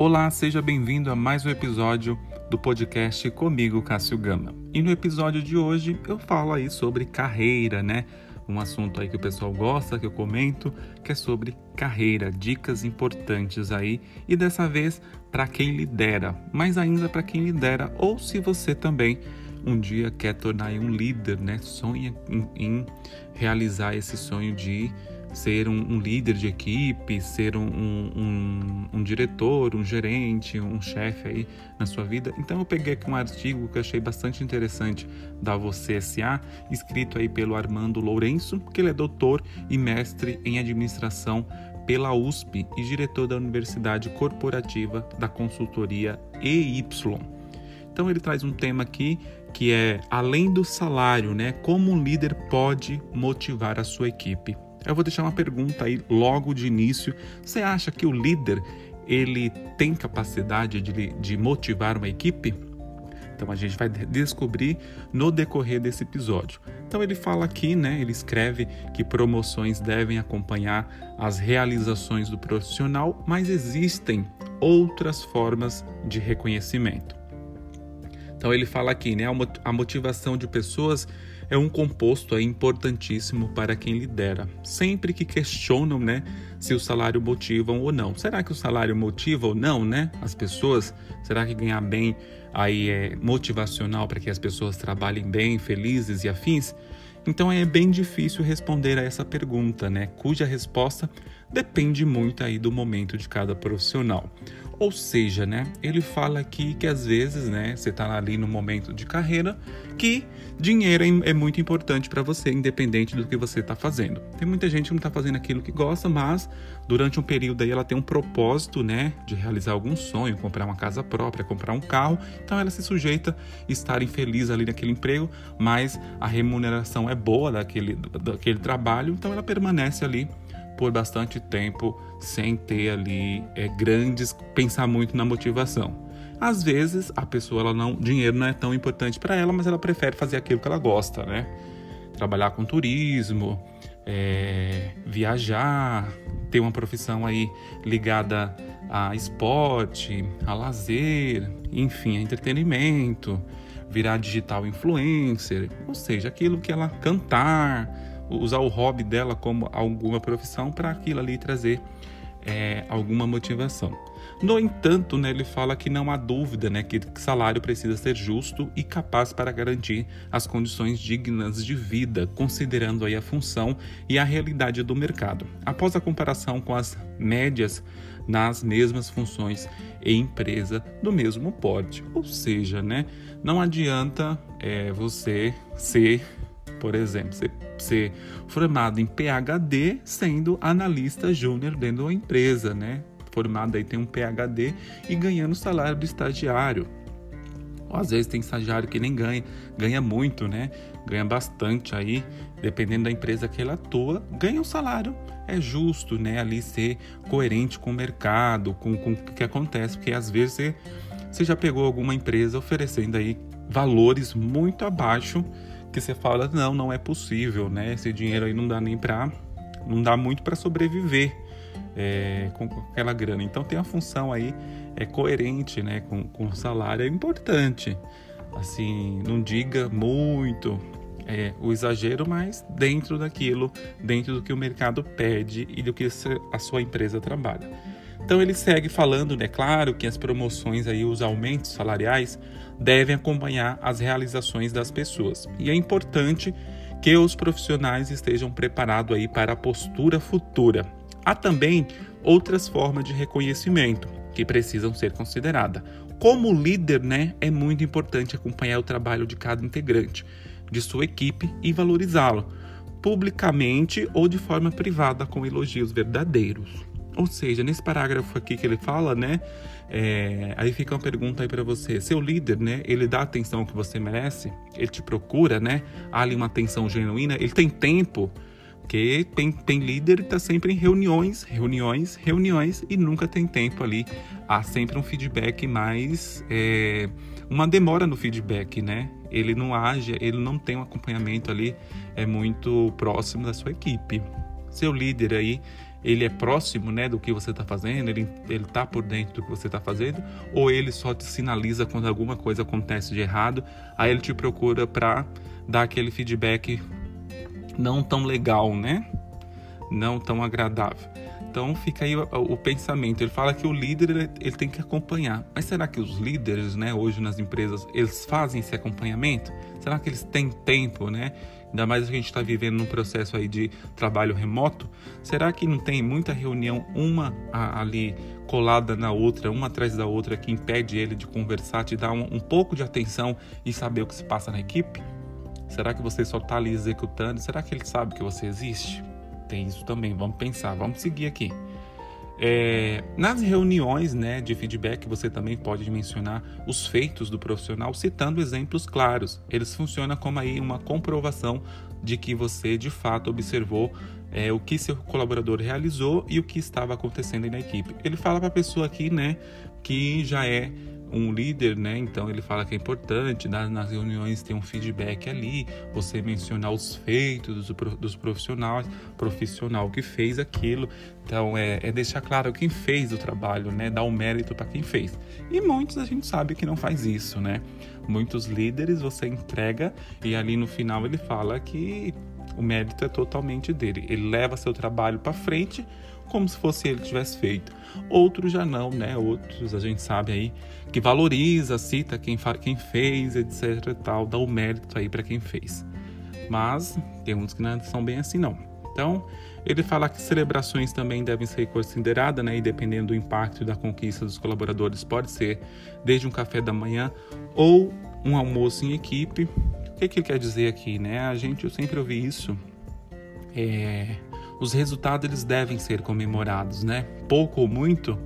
Olá, seja bem-vindo a mais um episódio do podcast comigo, Cássio Gama. E no episódio de hoje eu falo aí sobre carreira, né? Um assunto aí que o pessoal gosta, que eu comento, que é sobre carreira, dicas importantes aí e dessa vez para quem lidera, mas ainda para quem lidera ou se você também um dia quer tornar um líder, né? Sonha em, em realizar esse sonho de ser um, um, líder de equipe, ser um, um, um, diretor, um gerente, um chefe aí na sua vida. Então eu peguei aqui um artigo que achei bastante interessante da Você SA, escrito aí pelo Armando Lourenço, que ele é doutor e mestre em administração pela USP e diretor da Universidade Corporativa da Consultoria EY. Então ele traz um tema aqui que é além do salário, né? Como um líder pode motivar a sua equipe? Eu vou deixar uma pergunta aí logo de início. Você acha que o líder ele tem capacidade de, de motivar uma equipe? Então a gente vai descobrir no decorrer desse episódio. Então ele fala aqui, né? Ele escreve que promoções devem acompanhar as realizações do profissional, mas existem outras formas de reconhecimento. Então ele fala aqui, né? A motivação de pessoas é um composto é importantíssimo para quem lidera. Sempre que questionam, né, se o salário motiva ou não. Será que o salário motiva ou não, né? As pessoas, será que ganhar bem aí é motivacional para que as pessoas trabalhem bem, felizes e afins? Então é bem difícil responder a essa pergunta, né? Cuja resposta depende muito aí do momento de cada profissional. Ou seja, né, ele fala aqui que às vezes, né, você está ali no momento de carreira que dinheiro é, é muito importante para você, independente do que você está fazendo. Tem muita gente que não está fazendo aquilo que gosta, mas durante um período aí ela tem um propósito, né, de realizar algum sonho, comprar uma casa própria, comprar um carro. Então ela se sujeita a estar infeliz ali naquele emprego, mas a remuneração é boa daquele, daquele trabalho, então ela permanece ali por bastante tempo sem ter ali é, grandes pensar muito na motivação. Às vezes a pessoa ela não dinheiro não é tão importante para ela, mas ela prefere fazer aquilo que ela gosta, né? Trabalhar com turismo, é, viajar, ter uma profissão aí ligada a esporte, a lazer, enfim, a entretenimento, virar digital influencer, ou seja, aquilo que ela cantar, usar o hobby dela como alguma profissão para aquilo ali trazer é, alguma motivação. No entanto, né, ele fala que não há dúvida né, que salário precisa ser justo e capaz para garantir as condições dignas de vida, considerando aí a função e a realidade do mercado. Após a comparação com as médias nas mesmas funções em empresa do mesmo porte. Ou seja, né, não adianta é, você ser por exemplo, ser, ser formado em PhD sendo analista júnior dentro de uma empresa, né? Formado aí tem um PhD e ganhando salário do estagiário. Ou às vezes tem estagiário que nem ganha, ganha muito, né? Ganha bastante aí, dependendo da empresa que ele atua, ganha um salário. É justo, né? Ali ser coerente com o mercado, com, com o que acontece, porque às vezes você, você já pegou alguma empresa oferecendo aí valores muito abaixo que você fala, não, não é possível, né? Esse dinheiro aí não dá nem para, não dá muito para sobreviver é, com aquela grana. Então tem a função aí é coerente, né? Com, com o salário é importante. Assim, não diga muito é, o exagero, mas dentro daquilo, dentro do que o mercado pede e do que a sua empresa trabalha. Então ele segue falando, né, claro, que as promoções aí, os aumentos salariais devem acompanhar as realizações das pessoas. E é importante que os profissionais estejam preparados aí para a postura futura. Há também outras formas de reconhecimento que precisam ser consideradas. Como líder, né, é muito importante acompanhar o trabalho de cada integrante de sua equipe e valorizá-lo publicamente ou de forma privada com elogios verdadeiros. Ou seja, nesse parágrafo aqui que ele fala, né? É, aí fica uma pergunta aí para você: seu líder, né? Ele dá a atenção que você merece? Ele te procura, né? Há ali uma atenção genuína? Ele tem tempo? Porque tem, tem líder que está sempre em reuniões, reuniões, reuniões e nunca tem tempo ali. Há sempre um feedback mais. É, uma demora no feedback, né? Ele não age, ele não tem um acompanhamento ali é muito próximo da sua equipe. Seu líder aí, ele é próximo, né, do que você está fazendo, ele ele tá por dentro do que você está fazendo, ou ele só te sinaliza quando alguma coisa acontece de errado, aí ele te procura para dar aquele feedback não tão legal, né? Não tão agradável. Então fica aí o, o, pensamento. Ele fala que o líder ele, ele, tem que acompanhar. Mas será que os líderes, né, hoje nas empresas, eles fazem esse acompanhamento? Será que eles têm tempo, né? Ainda mais que a gente está vivendo num processo aí de trabalho remoto. Será que não tem muita reunião, uma ali colada na outra, uma atrás da outra, que impede ele de conversar, te dar um, um pouco de atenção e saber o que se passa na equipe? Será que você só está ali executando? Será que ele sabe que você existe? Tem isso também. Vamos pensar, vamos seguir aqui. É, nas reuniões né, de feedback, você também pode mencionar os feitos do profissional, citando exemplos claros. Eles funcionam como aí uma comprovação de que você de fato observou é, o que seu colaborador realizou e o que estava acontecendo na equipe. Ele fala para a pessoa aqui né, que já é um líder, né? Então ele fala que é importante nas reuniões ter um feedback ali, você mencionar os feitos dos profissionais, profissional que fez aquilo. Então é, é deixar claro quem fez o trabalho, né? Dar o mérito para quem fez. E muitos a gente sabe que não faz isso, né? Muitos líderes você entrega e ali no final ele fala que o mérito é totalmente dele. Ele leva seu trabalho para frente como se fosse ele que tivesse feito. Outros já não, né? Outros a gente sabe aí que valoriza, cita quem, quem fez, etc tal, dá o mérito aí para quem fez. Mas tem uns que não são bem assim não. Então, ele fala que celebrações também devem ser consideradas, né? E dependendo do impacto da conquista dos colaboradores, pode ser desde um café da manhã ou um almoço em equipe. O que, que ele quer dizer aqui, né? A gente, eu sempre ouvi isso. É, os resultados eles devem ser comemorados, né? Pouco ou muito,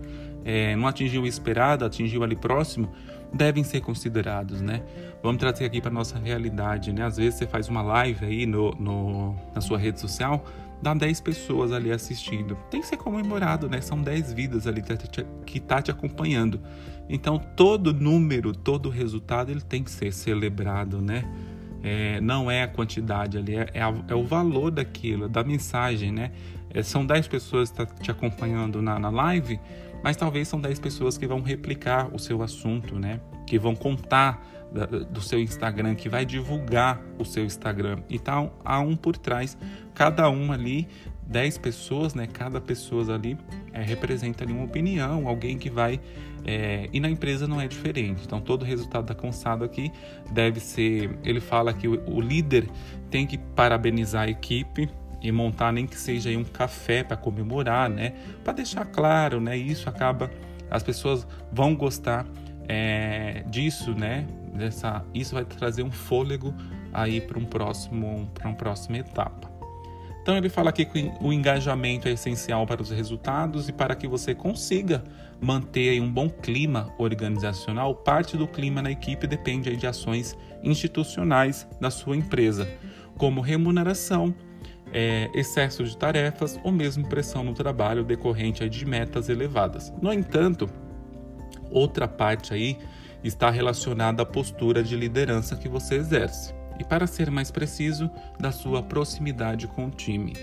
é, não atingiu o esperado, atingiu ali próximo, devem ser considerados, né? Vamos trazer aqui para nossa realidade, né? Às vezes você faz uma live aí no, no, na sua rede social, dá 10 pessoas ali assistindo. Tem que ser comemorado, né? São 10 vidas ali que tá te acompanhando. Então, todo número, todo resultado, ele tem que ser celebrado, né? É, não é a quantidade ali, é, é, a, é, o valor daquilo, da mensagem, né? É, são 10 pessoas que tá te acompanhando na, na live, mas talvez são 10 pessoas que vão replicar o seu assunto, né? Que vão contar da, do seu Instagram, que vai divulgar o seu Instagram. Então, há um por trás, cada um ali 10 pessoas, né? Cada pessoa ali é, representa ali uma opinião, alguém que vai. É, e na empresa não é diferente. Então, todo resultado da aqui deve ser. Ele fala que o, o líder tem que parabenizar a equipe e montar nem que seja um café para comemorar, né? Para deixar claro, né? Isso acaba. As pessoas vão gostar é, disso, né? Dessa, isso vai trazer um fôlego aí para um próximo, para uma próxima etapa. Então ele fala aqui que o engajamento é essencial para os resultados e para que você consiga manter um bom clima organizacional, parte do clima na equipe depende de ações institucionais da sua empresa, como remuneração, é, excesso de tarefas ou mesmo pressão no trabalho decorrente de metas elevadas. No entanto, outra parte aí está relacionada à postura de liderança que você exerce e, para ser mais preciso, da sua proximidade com o time.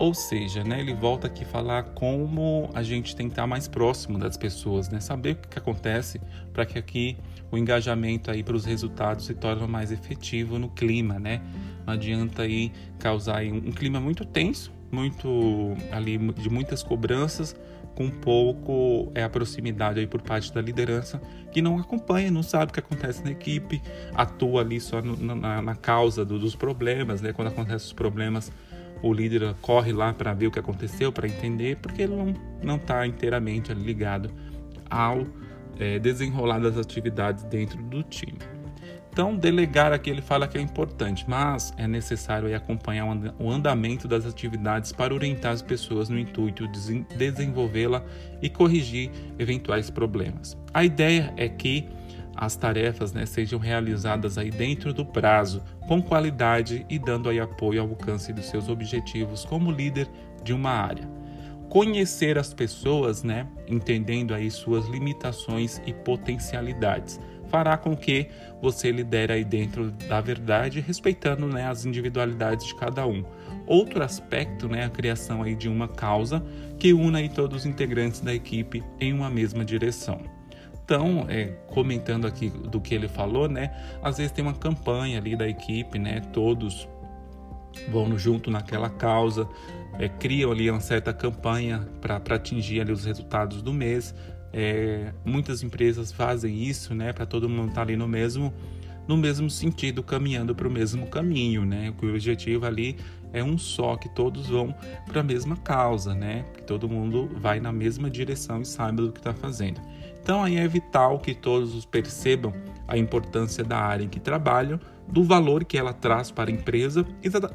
Ou seja, né, ele volta aqui falar como a gente tem que estar mais próximo das pessoas, né, saber o que, que acontece para que aqui o engajamento aí para os resultados se torne mais efetivo no clima, né? Não adianta aí causar aí um clima muito tenso, muito ali de muitas cobranças, com pouco é a proximidade aí por parte da liderança que não acompanha, não sabe o que acontece na equipe, atua ali só no, na, na, causa do, dos problemas, né? Quando acontecem os problemas, o líder corre lá para ver o que aconteceu, para entender, porque ele não não está inteiramente ligado ao é, desenrolar das atividades dentro do time. Então, delegar aqui ele fala que é importante, mas é necessário acompanhar o andamento das atividades para orientar as pessoas no intuito de desenvolvê-la e corrigir eventuais problemas. A ideia é que as tarefas né, sejam realizadas aí dentro do prazo, com qualidade e dando aí apoio ao alcance dos seus objetivos como líder de uma área. Conhecer as pessoas, né, entendendo aí suas limitações e potencialidades fará com que você lidere aí dentro da verdade, respeitando né, as individualidades de cada um. outro aspecto, né, a criação aí de uma causa que una aí todos os integrantes da equipe em uma mesma direção. Então, é, comentando aqui do que ele falou, né, às vezes tem uma campanha ali da equipe, né, todos vão junto naquela causa, é, criam ali uma certa campanha para atingir ali os resultados do mês. É, muitas empresas fazem isso, né, para todo mundo estar tá ali no mesmo no mesmo sentido, caminhando para o mesmo caminho, né? O objetivo ali é um só, que todos vão para a mesma causa, né? Que todo mundo vai na mesma direção e saiba do que está fazendo. Então aí é vital que todos percebam a importância da área em que trabalham, do valor que ela traz para a empresa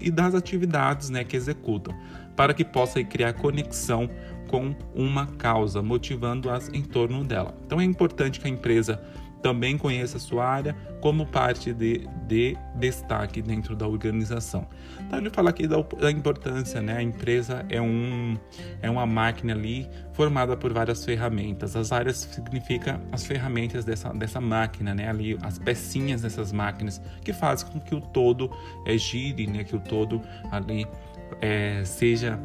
e das atividades né, que executam, para que possa criar conexão com uma causa, motivando-as em torno dela. Então é importante que a empresa também conheça a sua área como parte de, de destaque dentro da organização. Então ele fala aqui da, da, importância, né? A empresa é, um, é uma máquina ali formada por várias ferramentas. As áreas significa as ferramentas dessa, dessa máquina, né? Ali as pecinhas dessas máquinas que fazem com que o todo é, gire, né? Que o todo ali é, seja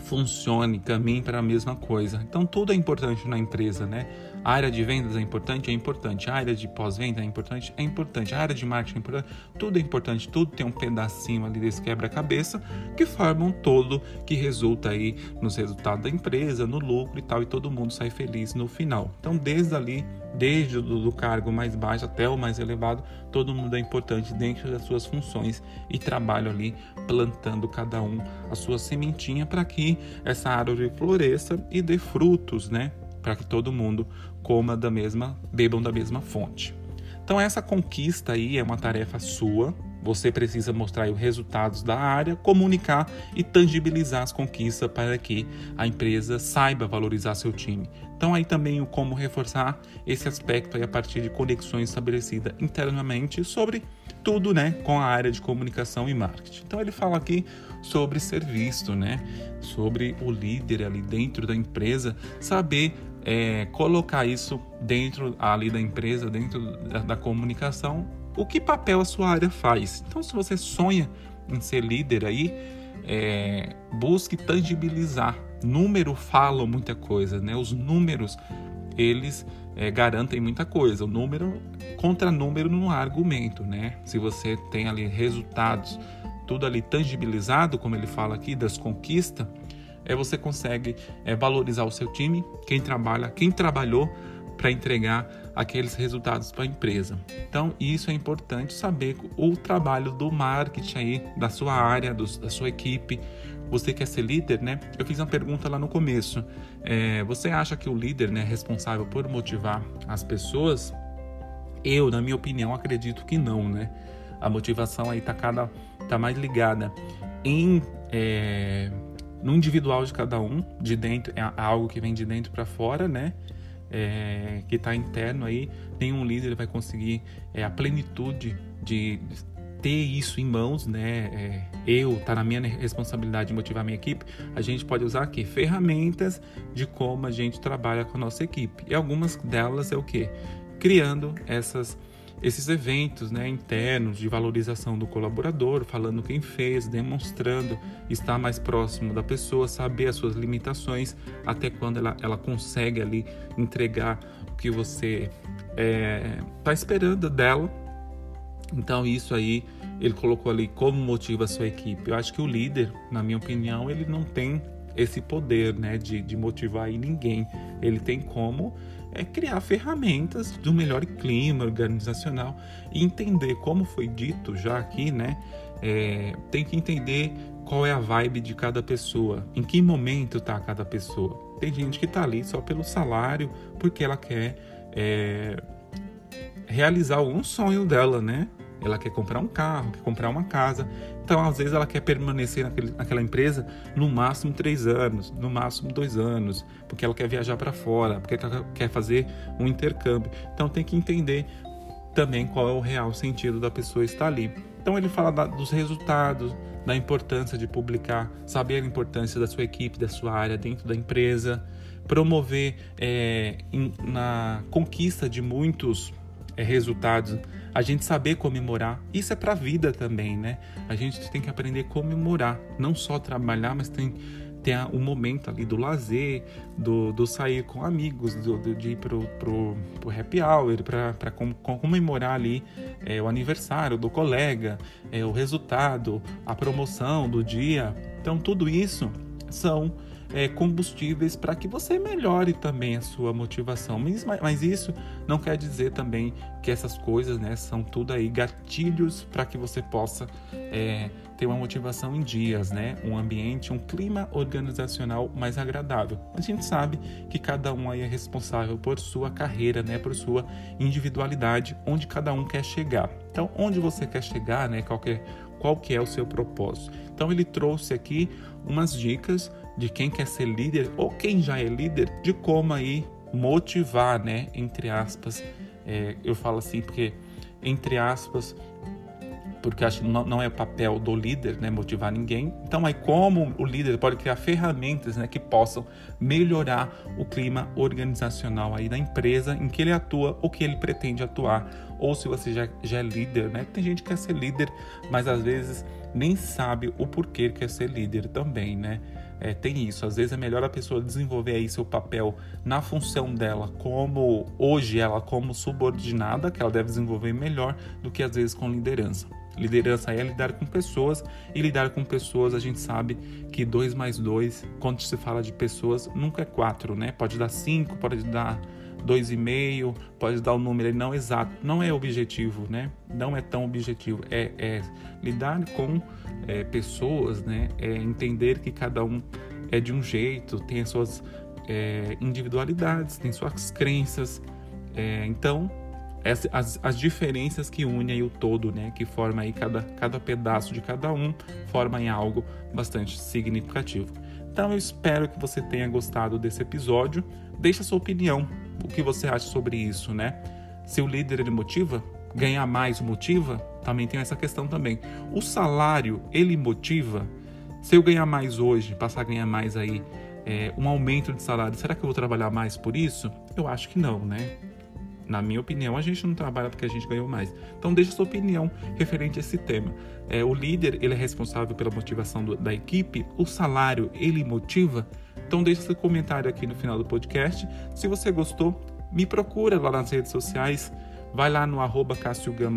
funcione, caminhe para a mesma coisa. Então tudo é importante na empresa, né? A área de vendas é importante? É importante. A área de pós-venda é importante? É importante. A área de marketing é importante? Tudo é importante. Tudo tem um pedacinho ali desse quebra-cabeça que forma um todo que resulta aí nos resultados da empresa, no lucro e tal, e todo mundo sai feliz no final. Então, desde ali, desde o do cargo mais baixo até o mais elevado, todo mundo é importante dentro das suas funções e trabalho ali plantando cada um a sua sementinha para que essa árvore floresça e dê frutos, né? para que todo mundo coma da mesma, bebam da mesma fonte. Então essa conquista aí é uma tarefa sua. Você precisa mostrar os resultados da área, comunicar e tangibilizar as conquistas para que a empresa saiba valorizar seu time. Então aí também o como reforçar esse aspecto aí a partir de conexões estabelecidas internamente sobre tudo, né, com a área de comunicação e marketing. Então ele fala aqui sobre ser visto, né, sobre o líder ali dentro da empresa saber é, colocar isso dentro ali da empresa, dentro da, da comunicação, o que papel a sua área faz. Então, se você sonha em ser líder aí, é, busque tangibilizar. Número fala muita coisa, né? Os números eles é, garantem muita coisa. O número contra número não há argumento, né? Se você tem ali resultados, tudo ali tangibilizado, como ele fala aqui, das conquistas, é você consegue é, valorizar o seu time, quem trabalha, quem trabalhou para entregar aqueles resultados para a empresa. Então, isso é importante saber o trabalho do marketing aí, da sua área, do, da sua equipe. Você quer ser líder, né? Eu fiz uma pergunta lá no começo. É, você acha que o líder né, é responsável por motivar as pessoas? Eu, na minha opinião, acredito que não, né? A motivação aí tá cada tá mais ligada em é, no individual de cada um, de dentro, é algo que vem de dentro para fora, né? É, que está interno aí, nenhum líder vai conseguir é, a plenitude de ter isso em mãos, né? É, eu tá na minha responsabilidade de motivar minha equipe. A gente pode usar aqui ferramentas de como a gente trabalha com a nossa equipe. E algumas delas é o que? Criando essas esses eventos né, internos de valorização do colaborador, falando quem fez, demonstrando estar mais próximo da pessoa, saber as suas limitações, até quando ela, ela consegue ali entregar o que você está é, esperando dela. Então isso aí ele colocou ali como motiva a sua equipe. Eu acho que o líder, na minha opinião, ele não tem esse poder né, de, de motivar ninguém. Ele tem como é criar ferramentas do melhor clima organizacional e entender, como foi dito já aqui, né? É, tem que entender qual é a vibe de cada pessoa, em que momento está cada pessoa. Tem gente que está ali só pelo salário, porque ela quer é, realizar algum sonho dela, né? Ela quer comprar um carro, quer comprar uma casa. Então, às vezes, ela quer permanecer naquele, naquela empresa no máximo três anos, no máximo dois anos, porque ela quer viajar para fora, porque ela quer fazer um intercâmbio. Então, tem que entender também qual é o real sentido da pessoa estar ali. Então, ele fala da, dos resultados, da importância de publicar, saber a importância da sua equipe, da sua área dentro da empresa, promover é, in, na conquista de muitos é, resultados, a gente saber comemorar. Isso é para a vida também, né? A gente tem que aprender a comemorar, não só trabalhar, mas tem ter o um momento ali do lazer, do, do sair com amigos, do, do, de ir pro, pro, pro happy hour, para comemorar ali é, o aniversário do colega, é, o resultado, a promoção do dia. Então, tudo isso são é, combustíveis para que você melhore também a sua motivação. Mas, mas, isso não quer dizer também que essas coisas né, são tudo aí gatilhos para que você possa é, ter uma motivação em dias, né? um ambiente, um clima organizacional mais agradável. A gente sabe que cada um aí é responsável por sua carreira, né? por sua individualidade, onde cada um quer chegar. Então, onde você quer chegar, né? qual, que é, qual que é o seu propósito. Então, ele trouxe aqui umas dicas de quem quer ser líder ou quem já é líder, de como aí motivar, né? Entre aspas, é, eu falo assim porque entre aspas porque acho que não, não é papel do líder, né, motivar ninguém. Então, aí como o líder pode criar ferramentas, né, que possam melhorar o clima organizacional aí da empresa em que ele atua ou que ele pretende atuar, ou se você já, já é líder, né? Tem gente que quer ser líder, mas às vezes nem sabe o porquê quer ser líder também, né? É, tem isso. Às vezes é melhor a pessoa desenvolver aí seu papel na função dela, como hoje ela como subordinada, que ela deve desenvolver melhor do que às vezes com liderança. Liderança é lidar com pessoas e lidar com pessoas a gente sabe que dois mais dois, quando se fala de pessoas, nunca é quatro, né? Pode dar cinco, pode dar dois e meio, pode dar o um número não exato, não é objetivo, né? Não é tão objetivo, é, é lidar com é, pessoas, né? É entender que cada um é de um jeito, tem as suas é, individualidades, tem suas crenças, é, então as, as diferenças que unem o todo, né, que forma aí cada, cada pedaço de cada um, forma em algo bastante significativo. Então eu espero que você tenha gostado desse episódio. Deixe a sua opinião, o que você acha sobre isso, né? Se o líder ele motiva, ganhar mais motiva, também tem essa questão também. O salário ele motiva. Se eu ganhar mais hoje, passar a ganhar mais aí, é, um aumento de salário, será que eu vou trabalhar mais por isso? Eu acho que não, né? Na minha opinião, a gente não trabalha porque a gente ganhou mais. Então, deixe sua opinião referente a esse tema. É, o líder, ele é responsável pela motivação do, da equipe. O salário, ele motiva? Então, deixe seu comentário aqui no final do podcast. Se você gostou, me procura lá nas redes sociais. Vai lá no arroba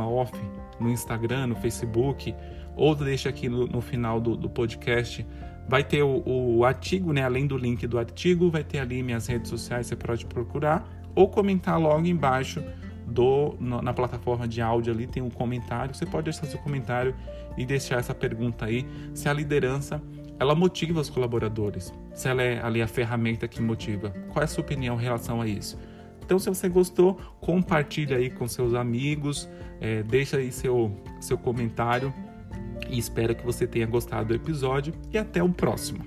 Off, no Instagram, no Facebook, ou deixa aqui no, no final do, do, podcast. Vai ter o, o artigo, né? Além do link do artigo, vai ter ali minhas redes sociais, você pode procurar ou comentar logo embaixo do, no, na plataforma de áudio ali tem um comentário. Você pode deixar seu comentário e deixar essa pergunta aí se a liderança ela motiva os colaboradores, se ela é ali a ferramenta que motiva. Qual é a sua opinião em relação a isso? Então, se você gostou, compartilhe aí com seus amigos, é, deixa aí seu, seu comentário e espero que você tenha gostado do episódio e até o próximo.